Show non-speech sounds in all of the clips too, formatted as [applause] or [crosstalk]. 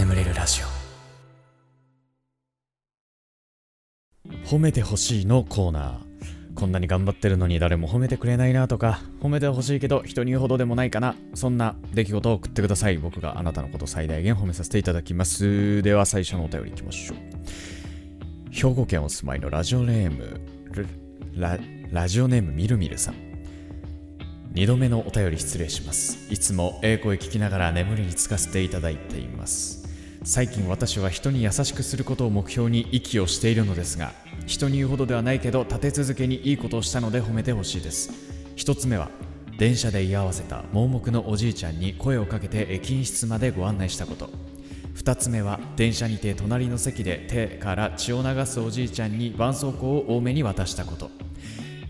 眠れるラジオ。褒めてほしいのコーナー。こんなに頑張ってるのに誰も褒めてくれないなとか褒めてほしいけど人に言うほどでもないかな。そんな出来事を送ってください。僕があなたのこと最大限褒めさせていただきます。では最初のお便りいきましょう。兵庫県お住まいのラジオネームララジオネームみるみるさん。2度目のお便り失礼します。いつもええ声聞きながら眠りにつかせていただいています。最近私は人に優しくすることを目標に息をしているのですが人に言うほどではないけど立て続けにいいことをしたので褒めてほしいです。一つ目は電車で居合わせた盲目のおじいちゃんに声をかけて駅員室までご案内したこと。2つ目は電車にて隣の席で手から血を流すおじいちゃんに絆創膏を多めに渡したこと。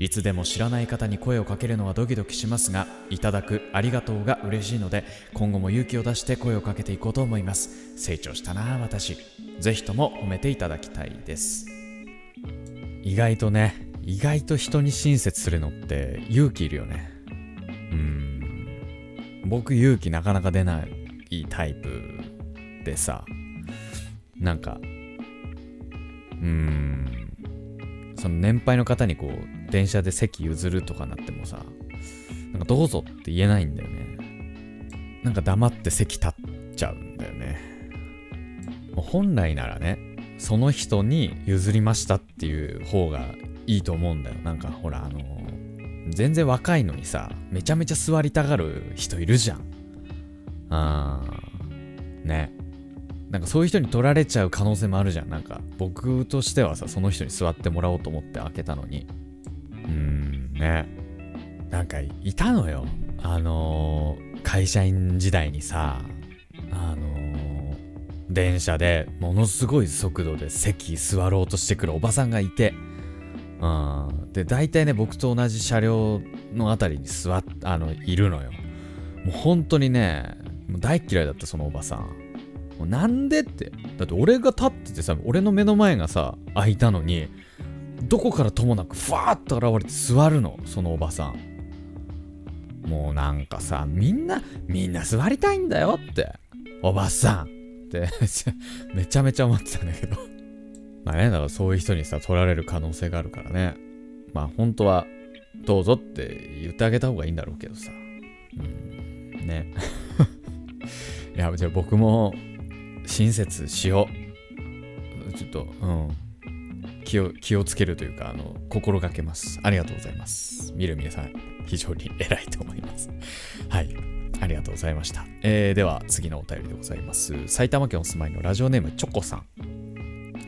いつでも知らない方に声をかけるのはドキドキしますがいただくありがとうが嬉しいので今後も勇気を出して声をかけていこうと思います。成長したな私。ぜひとも褒めていただきたいです。意外とね意外と人に親切するのって勇気いるよね。うん。僕勇気なかなか出ないタイプでさ。なんかうん。その年配の方にこう電車で席譲るとかなってもさなんかどうぞって言えないんだよね。なんか黙って席立っちゃうんだよね。本来ならねその人に譲りましたっていう方がいいと思うんだよ。なんかほらあの全然若いのにさめちゃめちゃ座りたがる人いるじゃん。あーね。なんかそういう人に取られちゃう可能性もあるじゃん。なんか僕としてはさその人に座ってもらおうと思って開けたのに。ね。なんかいたのよ。あのー、会社員時代にさあのー、電車でものすごい速度で席座ろうとしてくるおばさんがいて。うん。で大体ね僕と同じ車両のあたりに座っあのいるのよ。もう本当にねもう大嫌いだったそのおばさん。もうなんでって。だって俺が立っててさ俺の目の前がさ空いたのにどこからともなくふわーっと現れて座るのそのおばさん。もうなんかさみんなみんな座りたいんだよって。おばさんって。[laughs] めちゃめちゃ思ってたんだけど。[laughs] まあねだからそういう人にさ取られる可能性があるからね。まあ本当はどうぞって言ってあげた方がいいんだろうけどさ。うんね。[laughs] いやじゃあ僕も親切しよう。ちょっとうん。気を気をつけるというかあの心がけます。ありがとうございます。みるみるさん非常に偉いと思います。[laughs] はい。ありがとうございました、えー、では次のお便りでございます。埼玉県お住まいのラジオネームチョコさん。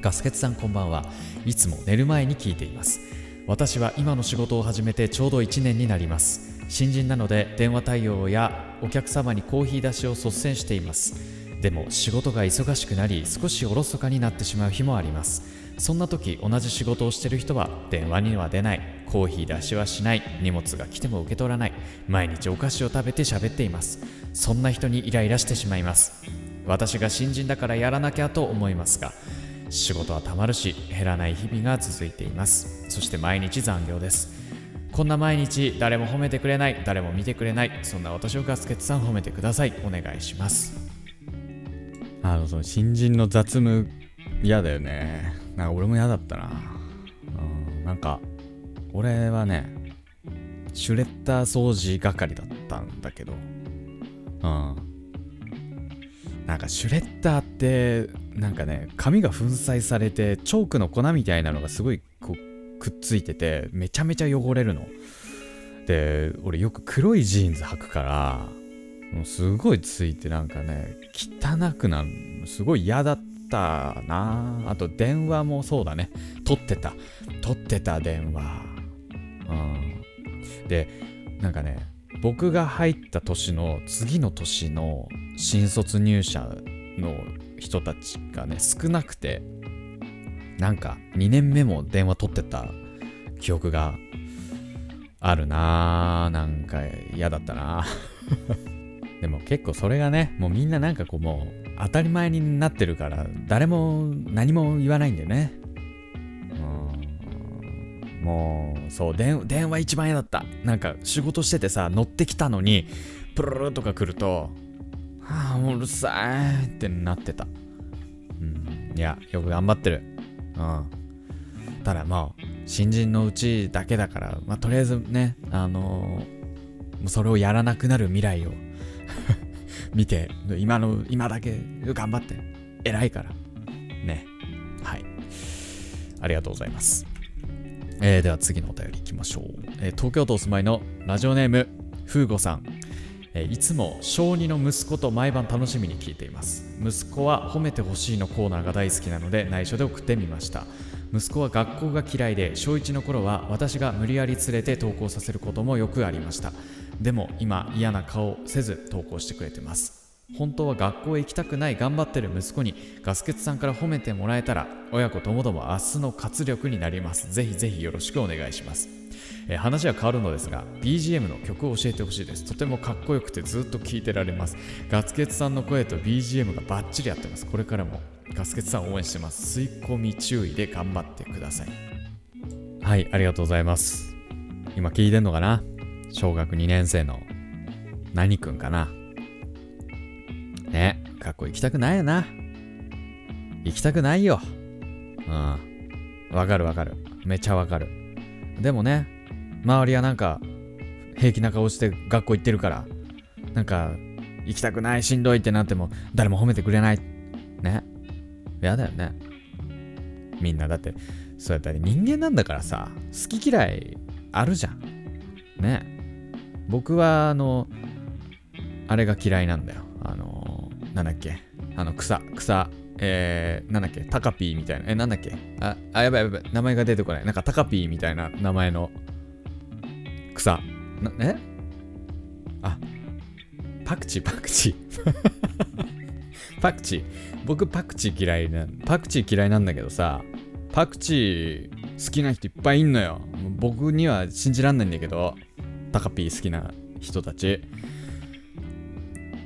ガスケツさんこんばんは。いつも寝る前に聞いています。私は今の仕事を始めてちょうど1年になります。新人なので電話対応やお客様にコーヒー出しを率先しています。でも仕事が忙しくなり少しおろそかになってしまう日もあります。そんな時同じ仕事をしてる人は電話には出ない。コーヒー出しはしない。荷物が来ても受け取らない。毎日お菓子を食べて喋っています。そんな人にイライラしてしまいます。私が新人だからやらなきゃと思いますが仕事はたまるし減らない日々が続いています。そして毎日残業です。こんな毎日誰も褒めてくれない。誰も見てくれない。そんな私をガスケツさん褒めてください。お願いします。あのその新人の雑務嫌だよね。なんか俺も嫌だったな。うんなんか俺はねシュレッダー掃除係だったんだけど。うん。なんかシュレッダーってなんかね紙が粉砕されてチョークの粉みたいなのがすごいこうくっついててめちゃめちゃ汚れるの。で俺よく黒いジーンズ履くからもうすごいついてなんかね汚くなるすごい嫌だった。たな。あと電話もそうだね。撮ってた。撮ってた電話。うん。でなんかね僕が入った年の次の年の新卒入社の人たちがね少なくてなんか2年目も電話取ってた記憶があるな。なんか嫌だったな。[laughs] でも結構それがねもうみんななんかこうもう当たり前になってるから誰も何も言わないんだよね。うん。もうそう電電話一番嫌だった。なんか仕事しててさ乗ってきたのにプルルルとか来るとはああうるさいってなってた。うん。いやよく頑張ってる。うん。ただまあ新人のうちだけだからまあとりあえずねあのー、それをやらなくなる未来を。[laughs] 見て今の今だけ頑張って偉いから。ね。はい。ありがとうございます。えー、では次のお便りいきましょう、えー、東京都お住まいのラジオネームふうごさん、えー、いつも小2の息子と毎晩楽しみに聞いています。息子は褒めてほしいのコーナーが大好きなので内緒で送ってみました。息子は学校が嫌いで小1の頃は私が無理やり連れて登校させることもよくありました。でも今嫌な顔せず登校してくれてます。本当は学校へ行きたくない頑張ってる息子にガスケツさんから褒めてもらえたら親子ともども明日の活力になります。ぜひぜひよろしくお願いします、え、話は変わるのですが BGM の曲を教えてほしいです。とてもかっこよくてずっと聴いてられます。ガスケツさんの声と BGM がバッチリ合ってます。これからもガスケツさん応援してます。吸い込み注意で頑張ってください。はいありがとうございます。今聞いてんのかな？小学2年生の何くんかなね、学校行きたくないよな。行きたくないよ。うん。わかるわかる。めちゃわかる。でもね、周りはなんか、平気な顔して学校行ってるから、なんか、行きたくない、しんどいってなっても、誰も褒めてくれない。ね。やだよね。みんなだって、そうやったら人間なんだからさ、好き嫌いあるじゃん。ね。僕は、あの、あれが嫌いなんだよ。あの、なんだっけあの草、草、えー、なんだっけタカピーみたいな。え、なんだっけあ、あ、やばいやばい。名前が出てこない。なんかタカピーみたいな名前の草。な、え？あ、パクチー、パクチー。パクチー。僕パクチー嫌いな、パクチー嫌いなんだけどさ、パクチー好きな人いっぱいいんのよ。僕には信じらんないんだけど、タカピー好きな人たち。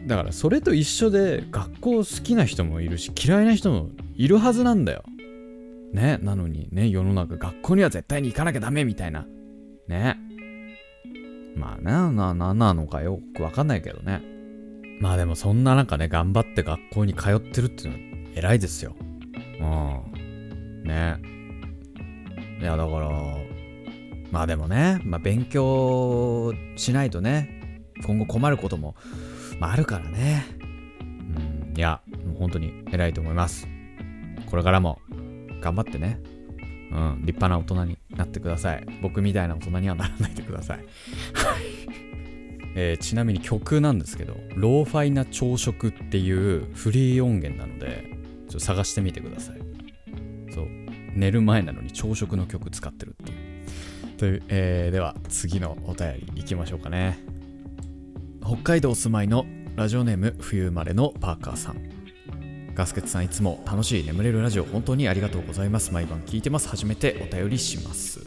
だからそれと一緒で学校好きな人もいるし嫌いな人もいるはずなんだよ。ね。なのにね、世の中学校には絶対に行かなきゃダメみたいな。ね。まあね、な、な、なのかよくわかんないけどね。まあでもそんな中ね、頑張って学校に通ってるっていうのは偉いですよ。うん。ね。いやだから、まあでもね、まあ勉強しないとね、今後困ることもまあ、あるからね。うん、いや、もう本当に偉いと思います。これからも頑張ってね。うん、立派な大人になってください。僕みたいな大人にはならないでください。はい。えー、ちなみに曲なんですけど、ローファイな朝食っていうフリー音源なので、ちょっと探してみてください。そう。寝る前なのに朝食の曲使ってるっていう。という、えー、では次のお便りいきましょうかね。北海道お住まいのラジオネーム冬生まれのパーカーさん。ガスケツさんいつも楽しい眠れるラジオ本当にありがとうございます。毎晩聞いてます。初めてお便りします、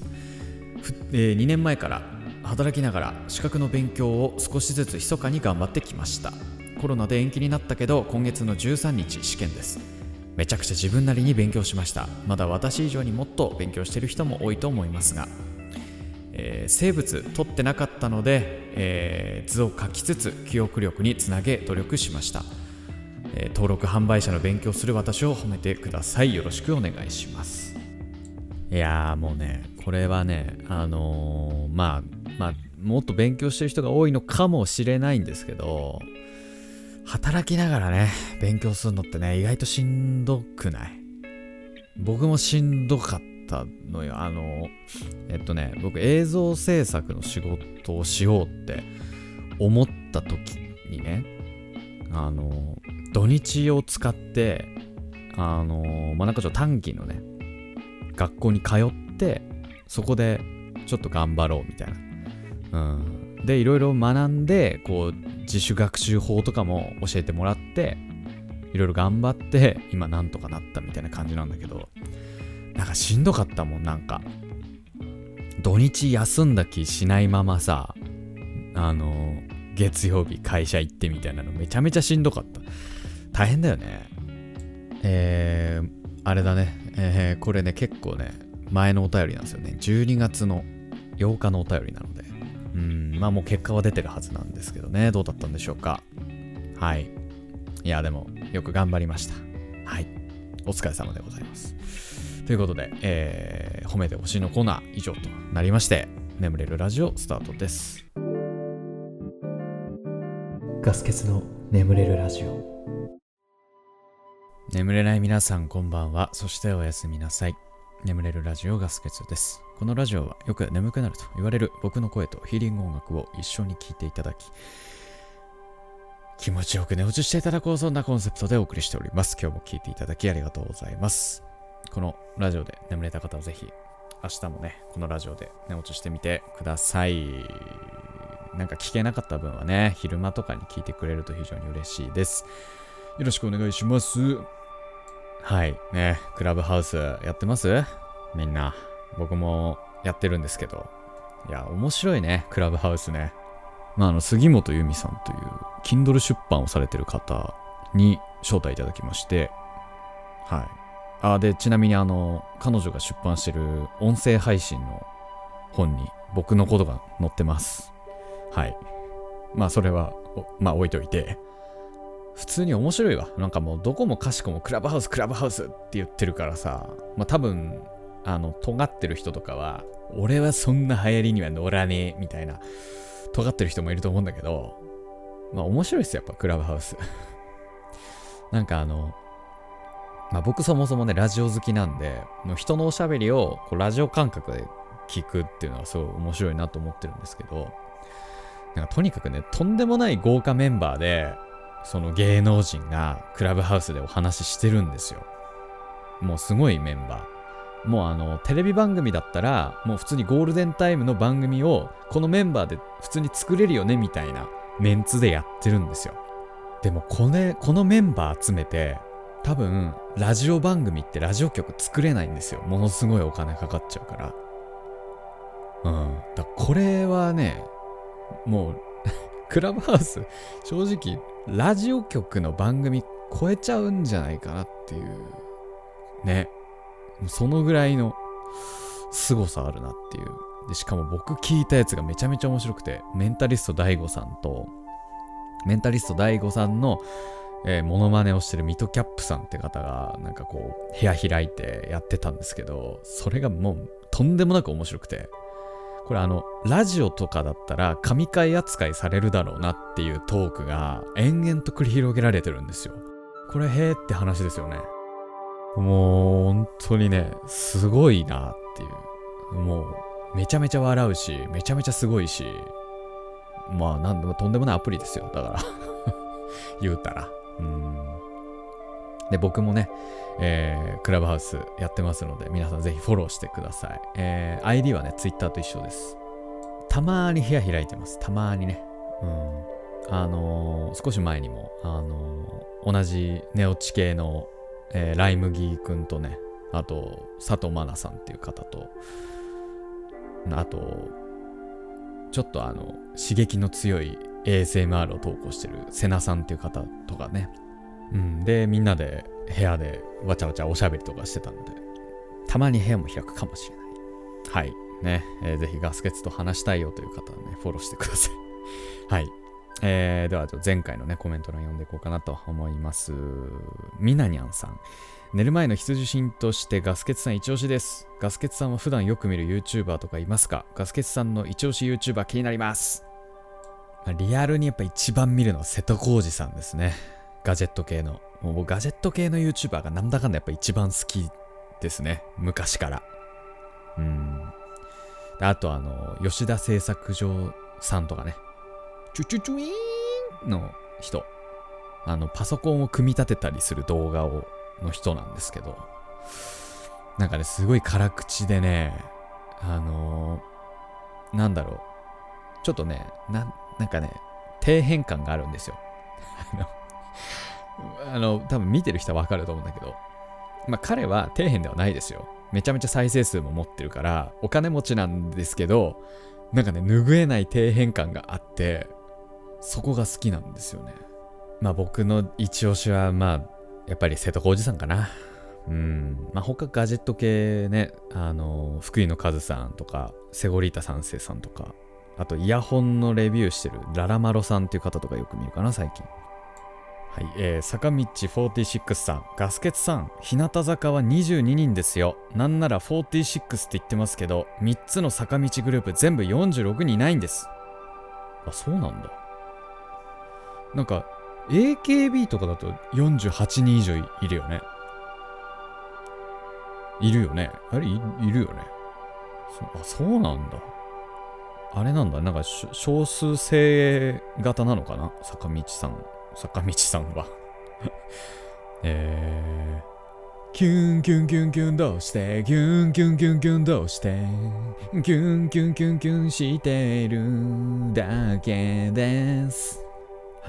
えー、2年前から働きながら資格の勉強を少しずつ密かに頑張ってきました。コロナで延期になったけど今月の13日試験です。めちゃくちゃ自分なりに勉強しました。まだ私以上にもっと勉強してる人も多いと思いますがえー、生物取ってなかったので、えー、図を書きつつ記憶力につなげ努力しました、えー、登録販売者の勉強する私を褒めてください。よろしくお願いします。いやーもうねこれはねあのー、まあまあもっと勉強してる人が多いのかもしれないんですけど働きながらね勉強するのってね意外としんどくない？僕もしんどかっったのよ。あの、えっとね、僕映像制作の仕事をしようって思った時にね、あの、土日を使って、あの、まあ、なんかちょっと短期のね、学校に通って、そこでちょっと頑張ろうみたいな。うん。で、いろいろ学んで、こう、自主学習法とかも教えてもらって、いろいろ頑張って、今なんとかなったみたいな感じなんだけど、なんかしんどかったもん、なんか。土日休んだ気しないままさ、あの、月曜日会社行ってみたいなのめちゃめちゃしんどかった。大変だよね。えー、あれだね。えー、これね、結構ね、前のお便りなんですよね。12月の8日のお便りなので。うん、まあもう結果は出てるはずなんですけどね。どうだったんでしょうか。はい。いや、でも、よく頑張りました。はい。お疲れ様でございます。ということで、えー、褒めてほしいのコーナー以上となりまして、眠れるラジオスタートです。ガス欠の眠れるラジオ。眠れない皆さんこんばんは。そしておやすみなさい。眠れるラジオガス欠です。このラジオはよく眠くなると言われる僕の声とヒーリング音楽を一緒に聴いていただき、気持ちよく寝落ちしていただこうそんなコンセプトでお送りしております。今日も聴いていただきありがとうございます。このラジオで眠れた方はぜひ明日もね、このラジオで寝落ちしてみてください。なんか聞けなかった分はね、昼間とかに聞いてくれると非常に嬉しいです。よろしくお願いします。はい。ね、クラブハウスやってます？みんな。僕もやってるんですけど。いや、面白いね、クラブハウスね。まあ、あの、杉本由美さんという、Kindle 出版をされてる方に招待いただきまして、はい。あ、で、ちなみにあの、彼女が出版してる音声配信の本に僕のことが載ってます。はい。まあ、それは、まあ、置いといて。普通に面白いわ。なんかもうどこもかしこもクラブハウス、クラブハウスって言ってるからさ、まあ多分、あの、尖ってる人とかは、俺はそんな流行りには乗らねえ、みたいな、尖ってる人もいると思うんだけど、まあ面白いっすよ、やっぱクラブハウス。[laughs] なんかあの、まあ僕そもそもね、ラジオ好きなんで、人のおしゃべりをこうラジオ感覚で聞くっていうのはすごい面白いなと思ってるんですけど、なんかとにかくね、とんでもない豪華メンバーで、その芸能人がクラブハウスでお話ししてるんですよ。もうすごいメンバー。もうあの、テレビ番組だったら、もう普通にゴールデンタイムの番組を、このメンバーで普通に作れるよね、みたいなメンツでやってるんですよ。でもこれ、このメンバー集めて、多分、ラジオ番組ってラジオ局作れないんですよ。ものすごいお金かかっちゃうから。うん。だこれはね、もう [laughs] クラブハウス、正直、ラジオ局の番組超えちゃうんじゃないかなっていう、ね。そのぐらいの凄さあるなっていう。で、しかも僕聞いたやつがめちゃめちゃ面白くて、メンタリスト DAIGO さんと、メンタリスト DAIGO さんの、えー、モノマネをしてるミトキャップさんって方が、なんかこう、部屋開いてやってたんですけど、それがもう、とんでもなく面白くて、これあの、ラジオとかだったら神回扱いされるだろうなっていうトークが延々と繰り広げられてるんですよ。これへーって話ですよね。もう本当にね、すごいなっていう。もうめちゃめちゃ笑うし、めちゃめちゃすごいし、まあなんでもとんでもないアプリですよ。だから [laughs] 言うたら。で、僕もね、えー、クラブハウスやってますので、皆さんぜひフォローしてください。えー、ID はね、Twitter と一緒です。たまーに部屋開いてます。たまーにね。うん。あのー、少し前にも、あのー、同じネオチ系の、えー、ライムギーくんとね、あと、佐藤愛菜さんっていう方と、あと、ちょっとあの、刺激の強い ASMR を投稿してる瀬名さんっていう方とかね、うん、で、みんなで部屋でわちゃわちゃおしゃべりとかしてたので、たまに部屋も開くかもしれない。はい。ね、えー、ぜひガスケツと話したいよという方はね、フォローしてください。[laughs] はい。えー、では、前回のね、コメント欄読んでいこうかなと思います。みなにゃんさん。寝る前の必需品としてガスケツさん一押しです。ガスケツさんは普段よく見る YouTuber とかいますか？ガスケツさんの一押し YouTuber 気になります。リアルにやっぱ一番見るのは瀬戸康史さんですね。ガジェット系の。もうガジェット系の YouTuber がなんだかんだやっぱ一番好きですね。昔から。うん。あとあの、吉田製作所さんとかね。チュチュチュイーンの人。あの、パソコンを組み立てたりする動画を、の人なんですけど。なんかね、すごい辛口でね、あのー、なんだろう。ちょっとね、な、なんかね、底辺感があるんですよ。あの、多分見てる人はわかると思うんだけど、まあ彼は底辺ではないですよ。めちゃめちゃ再生数も持ってるから、お金持ちなんですけど、なんかね、拭えない底辺感があって、そこが好きなんですよね。まあ僕の一押しは、まあ、やっぱり瀬戸康史さんかな。うん。まあ他ガジェット系ね、あの、福井のカズさんとか、セゴリータ三世さんとか、あとイヤホンのレビューしてるララマロさんっていう方とかよく見るかな、最近。はい、えー、坂道46さん、ガスケツさん、日向坂は22人ですよ。なんなら46って言ってますけど、3つの坂道グループ全部46人いないんです。あ、そうなんだ。なんか、AKB とかだと48人以上いるよね。いるよね。あれい、いるよね。そあ、そうなんだ。あれなんだ。なんか、少数精鋭型なのかな？坂道さん。坂道さんは。[laughs] えー、キュンキュンキュンキュンどうして？キュンキュンキュンキュンどうして？キュンキュンキュンキュンしてるだけです。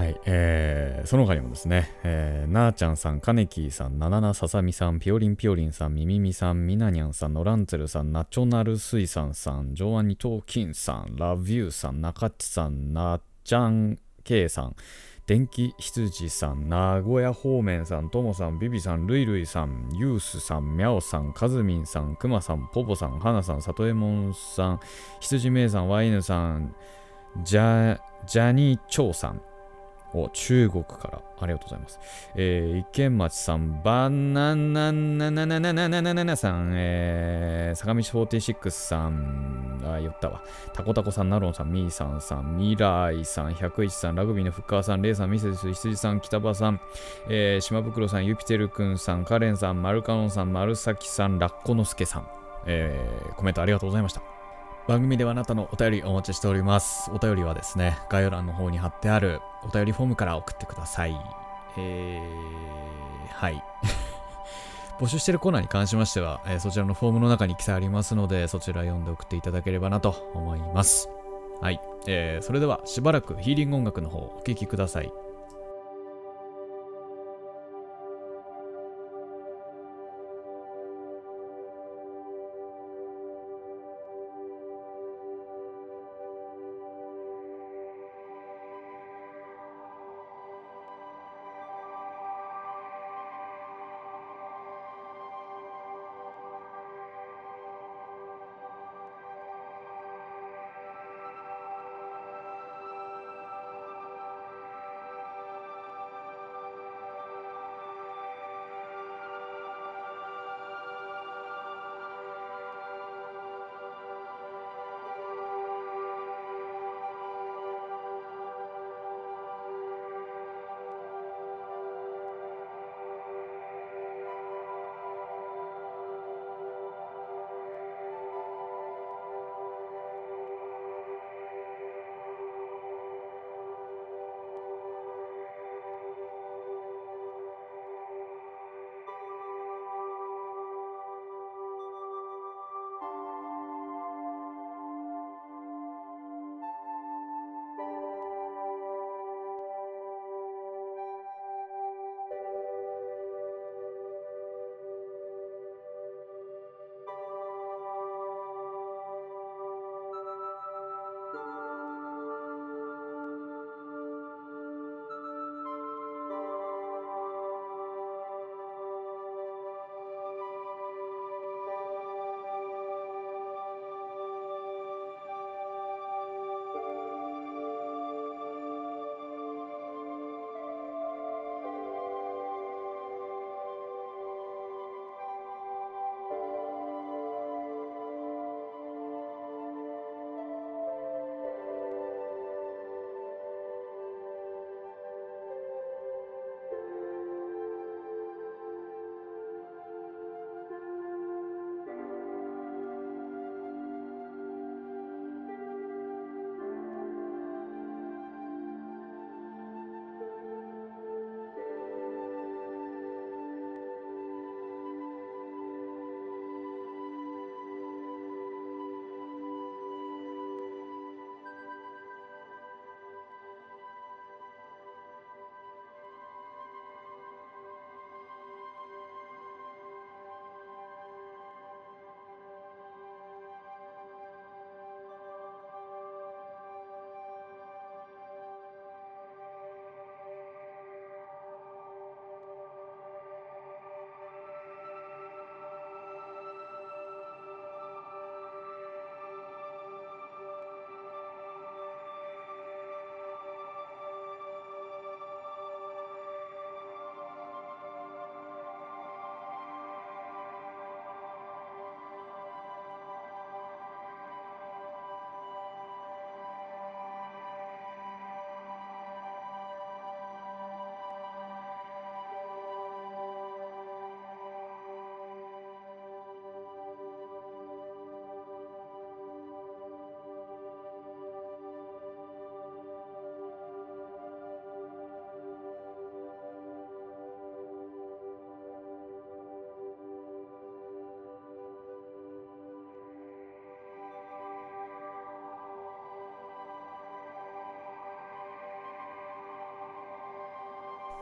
はい、えー、その他にもですね、えー、なーちゃんさん、かねきーさん、なななささみさん、ぴよりんぴよりんさん、みみみさん、みなにゃんさん、のらんつるさん、ナチョナル水産さん、ジョアニトーキンさん、ラビューさん、なかっちさん、なっちゃんけいさん、電気羊さん、名古屋方面さん、ともさん、ビビさん、るいるいさん、ユースさん、みゃおさん、かずみんさん、くまさん、ぽぽさん、はなさん、さとえもんさん、羊めいさん、ワイヌさん、ジャジャニーチョウさん、お、中国から。ありがとうございます。えー、池町さん、バナナナナナナナナナナナさん、えー、坂道46さん、あ、言ったわ。タコタコさん、ナロンさん、ミーさんさん、ミライさん、101さん、ラグビーのフッカーさん、レイさん、ミセス、羊さん、北場さん、えー、島袋さん、ユピテルくんさん、カレンさん、マルカノンさん、丸崎さん、ラッコノスケさん、えー、コメントありがとうございました。番組ではあなたのお便りお待ちしております。お便りはですね、概要欄の方に貼ってあるお便りフォームから送ってください。えー、はい。[laughs] 募集してるコーナーに関しましては、えー、そちらのフォームの中に記載ありますので、そちら読んで送っていただければなと思います。はい。えー、それではしばらくヒーリング音楽の方お聴きください。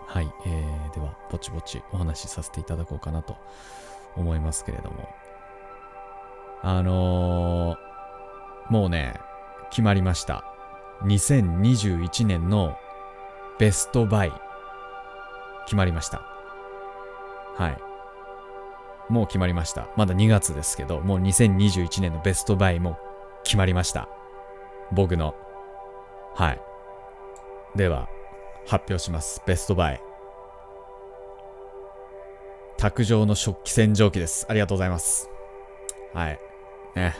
はい、えー、ではぼちぼちお話しさせていただこうかなと思いますけれども。あのー、もうね決まりました。2021年のベストバイ。決まりました。はい。もう決まりました。まだ2月ですけどもう2021年のベストバイも決まりました。僕の。はい。では発表します。ベストバイ。卓上の食器洗浄機です。ありがとうございます。はい。ね。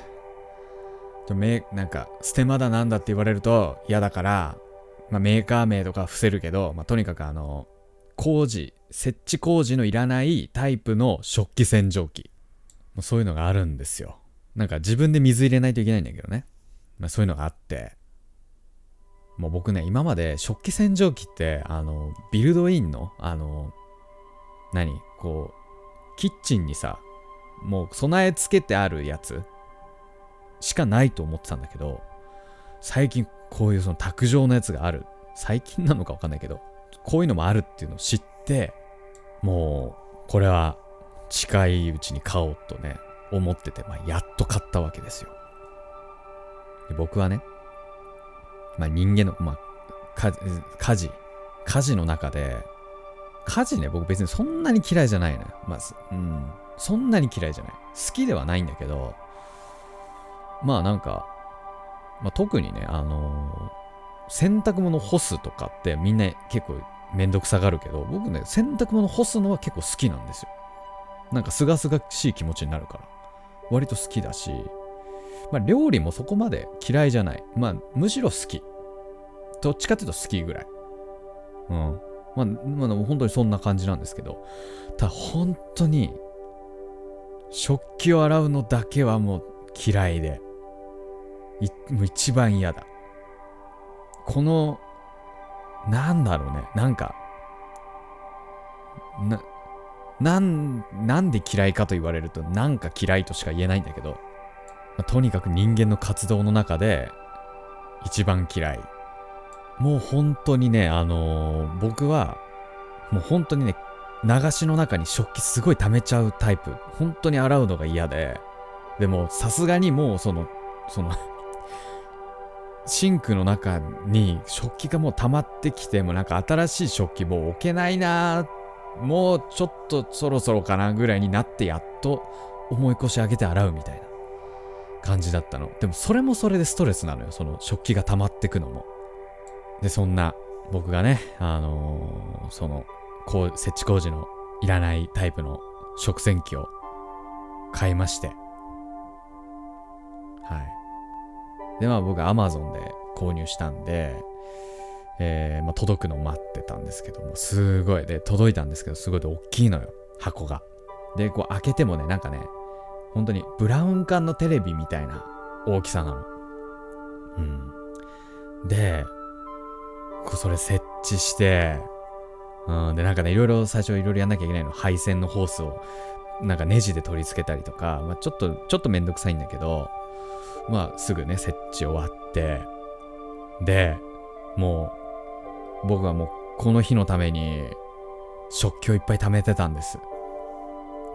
めなんかステマだなんだって言われると嫌だから、まあ、メーカー名とか伏せるけど、まあ、とにかくあの工事設置工事のいらないタイプの食器洗浄機。もうそういうのがあるんですよ。なんか自分で水入れないといけないんだけどね、まあ、そういうのがあって。もう僕ね、今まで食器洗浄機って、あの、ビルドインの、あの、何こう、キッチンにさ、もう備え付けてあるやつしかないと思ってたんだけど、最近こういうその卓上のやつがある。最近なのかわかんないけど、こういうのもあるっていうのを知って、もう、これは近いうちに買おうとね、思ってて、まあ、やっと買ったわけですよ。で僕はね、まあ、人間の、まあ、家事、家事の中で、家事ね、僕別にそんなに嫌いじゃないのよ。まあ、うん、そんなに嫌いじゃない。好きではないんだけど、まあなんか、まあ、特にね、あのー、洗濯物干すとかってみんな結構めんどくさがるけど、僕ね、洗濯物干すのは結構好きなんですよ。なんかすがすがしい気持ちになるから。割と好きだし、まあ料理もそこまで嫌いじゃない。まあむしろ好き。どっちかっていうと好きぐらい。うん。まあ、まあ、本当にそんな感じなんですけど、ただ本当に、食器を洗うのだけはもう嫌いで、もう一番嫌だ。この、なんだろうね、なんか、な、なん、なんで嫌いかと言われると、なんか嫌いとしか言えないんだけど、まあ、とにかく人間の活動の中で、一番嫌い。もう本当にね、あのー、僕は、もう本当にね、流しの中に食器すごい溜めちゃうタイプ。本当に洗うのが嫌で。でも、さすがにもうその、そのシンクの中に食器がもう溜まってきて、もなんか新しい食器もう置けないなもうちょっとそろそろかなぐらいになってやっと重い腰上げて洗うみたいな感じだったの。でもそれもそれでストレスなのよ。その食器が溜まってくのも。で、そんな僕がね、あのー、その、こう、設置工事のいらないタイプの食洗機を買いまして、はい。で、まあ僕は Amazon で購入したんで、えー、まあ、届くのを待ってたんですけども、すごい。で、届いたんですけど、すごい大きいのよ、箱が。で、こう開けてもね、なんかね、本当にブラウン管のテレビみたいな大きさなの。うん。で、それ設置して、うん、で、なんかね、いろいろ最初いろいろやんなきゃいけないの。配線のホースを、なんかネジで取り付けたりとか、まあ、ちょっと、ちょっとめんどくさいんだけど、まあ、すぐね、設置終わって、で、もう、僕はもう、この日のために、食器をいっぱい貯めてたんです。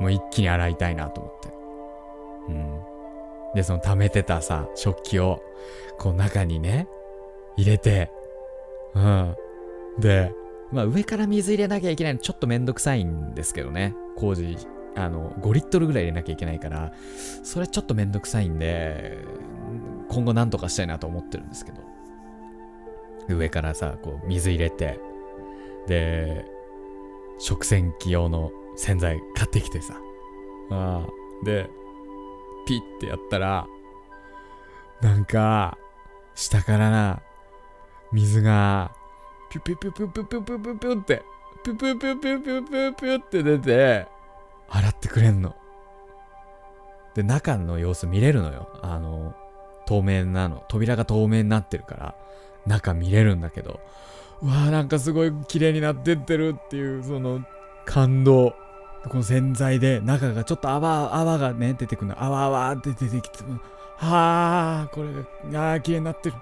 もう一気に洗いたいなと思って。うん。で、その貯めてたさ、食器を、こう中にね、入れて、うん。で、まあ上から水入れなきゃいけないのちょっとめんどくさいんですけどね。工事、あの、5リットルぐらい入れなきゃいけないから、それちょっとめんどくさいんで、今後なんとかしたいなと思ってるんですけど。上からさ、こう水入れて、で、食洗機用の洗剤買ってきてさ。ああ。で、ピッてやったら、なんか、下からな、水が、ピュピュピュピュピュピュピュピュピュって、ピュピュピュピュピュピュピュって出て、洗ってくれんの。で、中の様子見れるのよ。あの、透明なの。扉が透明になってるから、中見れるんだけど、うわーなんかすごい綺麗になってってるっていう、その、感動。この洗剤で中がちょっと泡、泡がね、出てくるの。泡泡って出てきて、はあ、これが、ああ、綺麗になってる。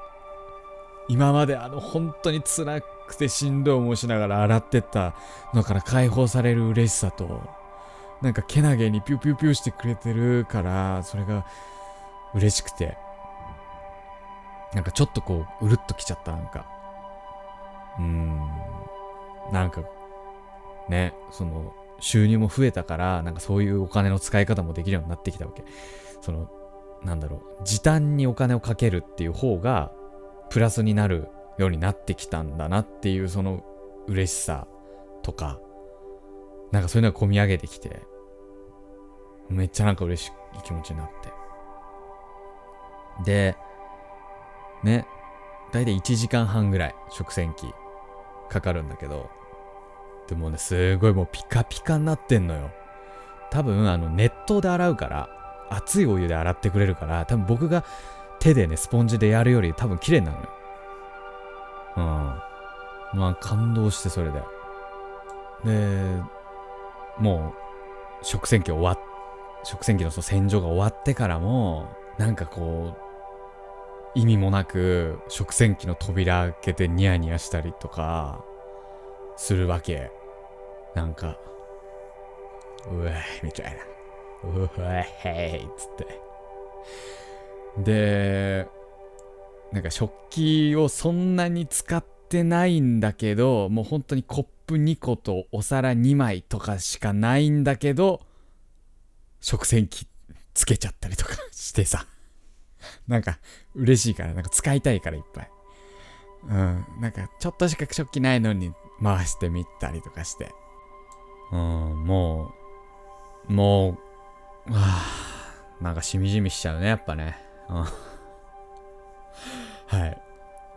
今まであの本当に辛くてしんどい思いしながら洗ってったのから解放される嬉しさと、なんかけなげにピューピュピュしてくれてるから、それが嬉しくて、なんかちょっとこう、うるっときちゃった、なんか。うーん。なんか、ね、その、収入も増えたから、なんかそういうお金の使い方もできるようになってきたわけ。その、なんだろう、時短にお金をかけるっていう方が、プラスになるようになってきたんだなっていう、その嬉しさとか、なんかそういうのが込み上げてきて、めっちゃなんか嬉しい気持ちになって。で、ね、だいたい1時間半ぐらい食洗機かかるんだけど、でもね、すごいもうピカピカになってんのよ。多分、あの、熱湯で洗うから、熱いお湯で洗ってくれるから、多分僕が手でね、スポンジでやるより多分綺麗になるのよ。うん。まあ、感動してそれで。で、もう、食洗機終わっ、食洗機のその洗浄が終わってからも、なんかこう、意味もなく食洗機の扉開けてニヤニヤしたりとかするわけ。なんか、うえみたいな。うえへいっつって。で、なんか食器をそんなに使ってないんだけど、もう本当にコップ2個とお皿2枚とかしかないんだけど、食洗機つけちゃったりとかしてさ。[laughs] なんか嬉しいから、なんか使いたいからいっぱい。うん。なんかちょっとしか食器ないのに回してみたりとかして。うん、もう、もう、あ、なんかしみじみしちゃうね、やっぱね。[laughs] はい。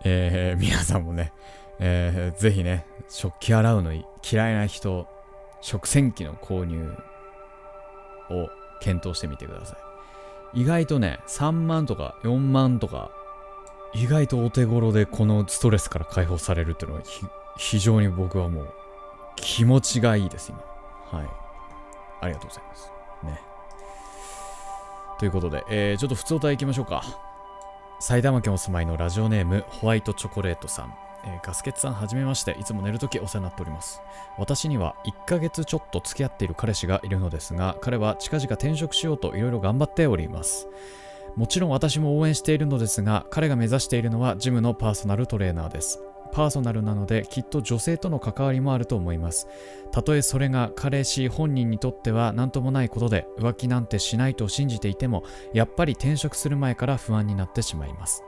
えー、皆さんもね、えー、ぜひね、食器洗うの嫌いな人、食洗機の購入を検討してみてください。意外とね、3万とか4万とか、意外とお手頃でこのストレスから解放されるっていうのは非常に僕はもう気持ちがいいです、今。はい。ありがとうございます。ね。ということで、えー、ちょっと普通歌行きましょうか。埼玉県お住まいのラジオネームホワイトチョコレートさん。えー、ガスケツさんはじめまして、いつも寝るときお世話になっております。私には1ヶ月ちょっと付き合っている彼氏がいるのですが、彼は近々転職しようといろいろ頑張っております。もちろん私も応援しているのですが、彼が目指しているのはジムのパーソナルトレーナーです。パーソナルなのできっと女性との関わりもあると思います。たとえそれが彼氏本人にとっては何ともないことで浮気なんてしないと信じていても、やっぱり転職する前から不安になってしまいます。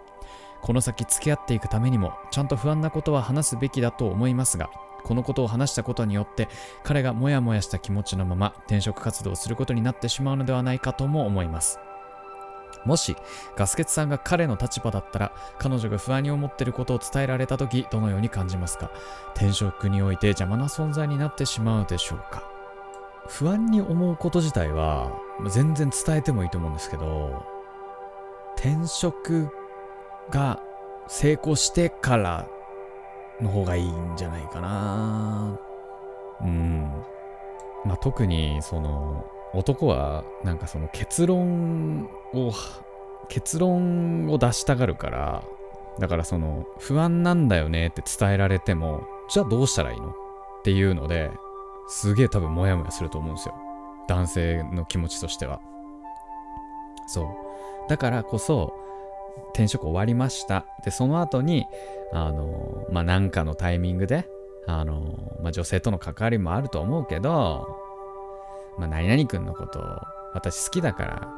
この先付き合っていくためにもちゃんと不安なことは話すべきだと思いますがこのことを話したことによって彼がモヤモヤした気持ちのまま転職活動をすることになってしまうのではないかとも思いますもしガスケツさんが彼の立場だったら彼女が不安に思ってることを伝えられた時どのように感じますか？転職において邪魔な存在になってしまうでしょうか？不安に思うこと自体は全然伝えてもいいと思うんですけど転職が成功してからの方がいいんじゃないかな。うん。まあ、特に、その、男は、なんかその結論を、結論を出したがるから、だからその、不安なんだよねって伝えられても、じゃあどうしたらいいの？っていうので、すげえ多分モヤモヤすると思うんですよ。男性の気持ちとしては。そう。だからこそ、転職終わりました。で、その後に、あの、まあ、なんかのタイミングで、あの、まあ、女性との関わりもあると思うけど、まあ、何々くんのこと私好きだから、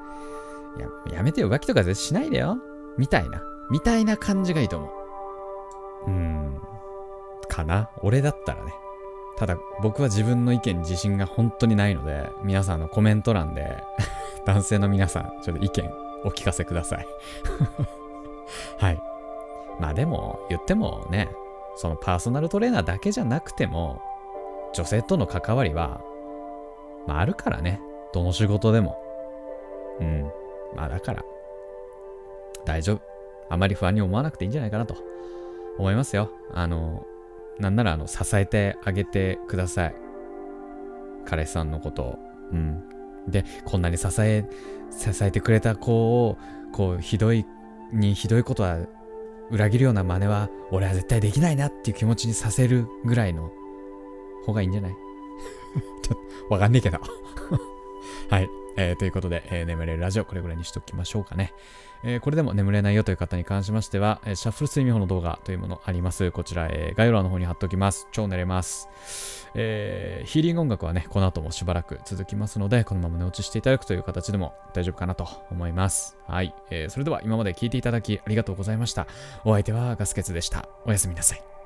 や、やめてよ、浮気とか絶対しないでよ。みたいな。みたいな感じがいいと思う。うん。かな。俺だったらね。ただ、僕は自分の意見に自信が本当にないので、皆さんのコメント欄で [laughs] 男性の皆さん、ちょっと意見お聞かせください [laughs] はい。まあでも、言ってもね、そのパーソナルトレーナーだけじゃなくても、女性との関わりは、まああるからね。どの仕事でも。うん。まあだから、大丈夫。あまり不安に思わなくていいんじゃないかなと思いますよ。あの、なんならあの、支えてあげてください。彼氏さんのことを。うん。で、こんなに支え、支えてくれた子を、こう、ひどい、にひどいことは裏切るような真似は俺は絶対できないなっていう気持ちにさせるぐらいの方がいいんじゃない？[laughs] ちょっとわかんねえけど [laughs] はい。えー、ということで、えー、眠れるラジオ、これぐらいにしときましょうかね。えー、これでも眠れないよという方に関しましては、えシャッフル睡眠法の動画というものあります。こちら、え概要欄の方に貼っておきます。超寝れます。えヒーリング音楽はね、この後もしばらく続きますので、このまま寝落ちしていただくという形でも大丈夫かなと思います。はい。えそれでは今まで聞いていただきありがとうございました。お相手はガスケツでした。おやすみなさい。